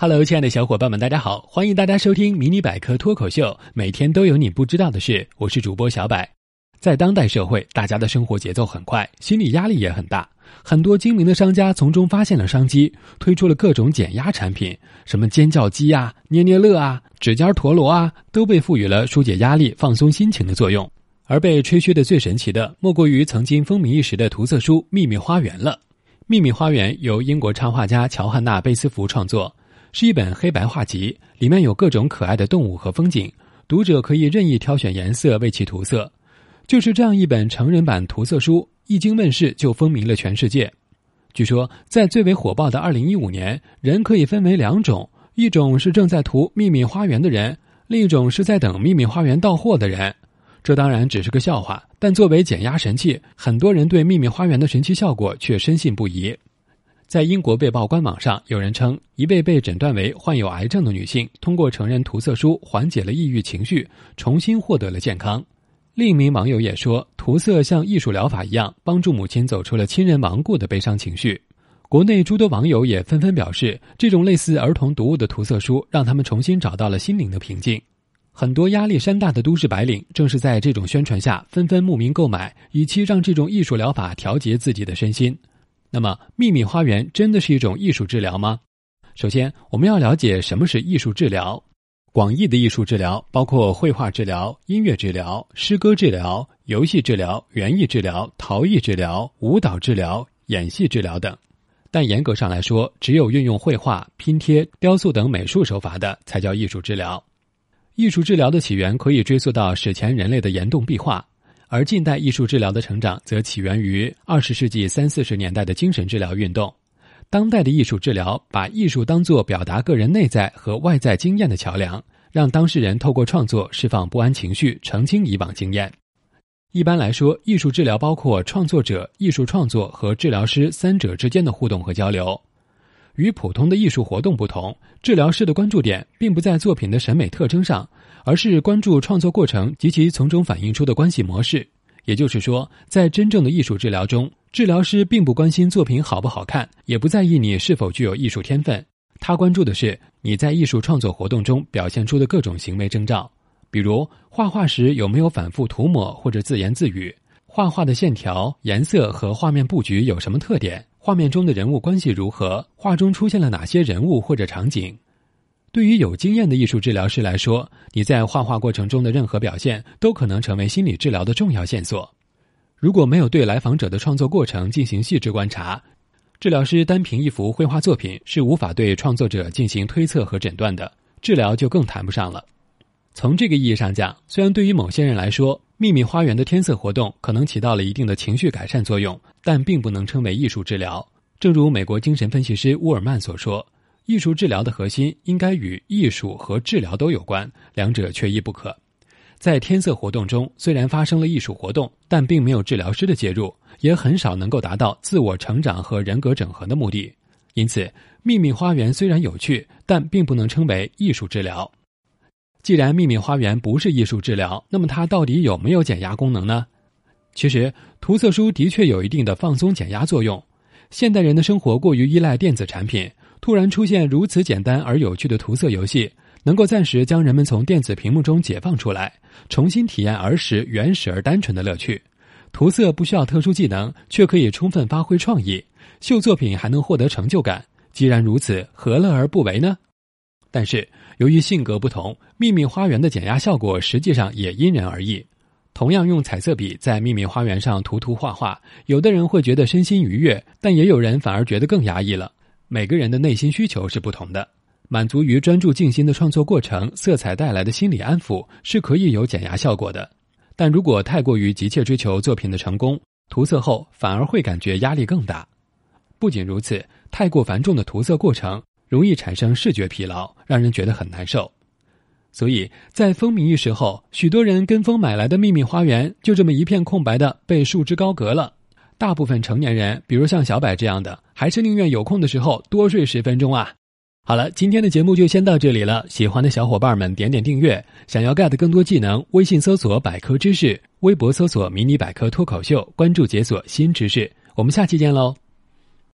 Hello，亲爱的小伙伴们，大家好！欢迎大家收听《迷你百科脱口秀》，每天都有你不知道的事。我是主播小柏。在当代社会，大家的生活节奏很快，心理压力也很大。很多精明的商家从中发现了商机，推出了各种减压产品，什么尖叫鸡啊、捏捏乐啊、指尖陀螺啊，都被赋予了疏解压力、放松心情的作用。而被吹嘘的最神奇的，莫过于曾经风靡一时的涂色书《秘密花园》了。《秘密花园》由英国插画家乔汉娜·贝斯福创作。是一本黑白画集，里面有各种可爱的动物和风景，读者可以任意挑选颜色为其涂色。就是这样一本成人版涂色书，一经问世就风靡了全世界。据说，在最为火爆的2015年，人可以分为两种：一种是正在涂秘密花园的人，另一种是在等秘密花园到货的人。这当然只是个笑话，但作为减压神器，很多人对秘密花园的神奇效果却深信不疑。在英国《卫报》官网上，有人称一位被诊断为患有癌症的女性，通过成人涂色书缓解了抑郁情绪，重新获得了健康。另一名网友也说，涂色像艺术疗法一样，帮助母亲走出了亲人亡故的悲伤情绪。国内诸多网友也纷纷表示，这种类似儿童读物的涂色书，让他们重新找到了心灵的平静。很多压力山大的都市白领，正是在这种宣传下，纷纷慕名购买，以期让这种艺术疗法调节自己的身心。那么，秘密花园真的是一种艺术治疗吗？首先，我们要了解什么是艺术治疗。广义的艺术治疗包括绘画治疗、音乐治疗、诗歌治疗、游戏治疗、园艺治疗、陶艺治疗、舞蹈治疗、演戏治疗等。但严格上来说，只有运用绘画、拼贴、雕塑等美术手法的，才叫艺术治疗。艺术治疗的起源可以追溯到史前人类的岩洞壁画。而近代艺术治疗的成长则起源于二十世纪三四十年代的精神治疗运动。当代的艺术治疗把艺术当作表达个人内在和外在经验的桥梁，让当事人透过创作释放不安情绪，澄清以往经验。一般来说，艺术治疗包括创作者、艺术创作和治疗师三者之间的互动和交流。与普通的艺术活动不同，治疗师的关注点并不在作品的审美特征上。而是关注创作过程及其从中反映出的关系模式。也就是说，在真正的艺术治疗中，治疗师并不关心作品好不好看，也不在意你是否具有艺术天分。他关注的是你在艺术创作活动中表现出的各种行为征兆，比如画画时有没有反复涂抹或者自言自语，画画的线条、颜色和画面布局有什么特点，画面中的人物关系如何，画中出现了哪些人物或者场景。对于有经验的艺术治疗师来说，你在画画过程中的任何表现都可能成为心理治疗的重要线索。如果没有对来访者的创作过程进行细致观察，治疗师单凭一幅绘画作品是无法对创作者进行推测和诊断的，治疗就更谈不上了。从这个意义上讲，虽然对于某些人来说，秘密花园的添色活动可能起到了一定的情绪改善作用，但并不能称为艺术治疗。正如美国精神分析师乌尔曼所说。艺术治疗的核心应该与艺术和治疗都有关，两者缺一不可。在天色活动中，虽然发生了艺术活动，但并没有治疗师的介入，也很少能够达到自我成长和人格整合的目的。因此，秘密花园虽然有趣，但并不能称为艺术治疗。既然秘密花园不是艺术治疗，那么它到底有没有减压功能呢？其实，涂色书的确有一定的放松减压作用。现代人的生活过于依赖电子产品。突然出现如此简单而有趣的涂色游戏，能够暂时将人们从电子屏幕中解放出来，重新体验儿时原始而单纯的乐趣。涂色不需要特殊技能，却可以充分发挥创意，秀作品还能获得成就感。既然如此，何乐而不为呢？但是由于性格不同，秘密花园的减压效果实际上也因人而异。同样用彩色笔在秘密花园上涂涂画画，有的人会觉得身心愉悦，但也有人反而觉得更压抑了。每个人的内心需求是不同的，满足于专注静心的创作过程，色彩带来的心理安抚是可以有减压效果的。但如果太过于急切追求作品的成功，涂色后反而会感觉压力更大。不仅如此，太过繁重的涂色过程容易产生视觉疲劳，让人觉得很难受。所以在风靡一时后，许多人跟风买来的秘密花园就这么一片空白的被束之高阁了。大部分成年人，比如像小柏这样的，还是宁愿有空的时候多睡十分钟啊。好了，今天的节目就先到这里了。喜欢的小伙伴们点点订阅，想要 get 更多技能，微信搜索百科知识，微博搜索迷你百科脱口秀，关注解锁新知识。我们下期见喽。